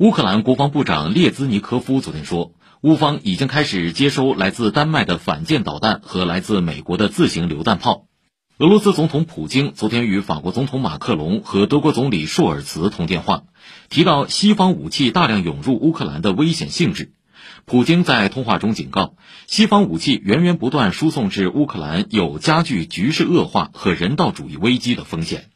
乌克兰国防部长列兹尼科夫昨天说乌方已经开始接收来自丹麦的反舰导弹和来自美国的自行榴弹炮。俄罗斯总统普京昨天与法国总统马克龙和德国总理舒尔茨通电话提到西方武器大量涌入乌克兰的危险性质。普京在通话中警告西方武器源源不断输送至乌克兰有加剧局势恶化和人道主义危机的风险。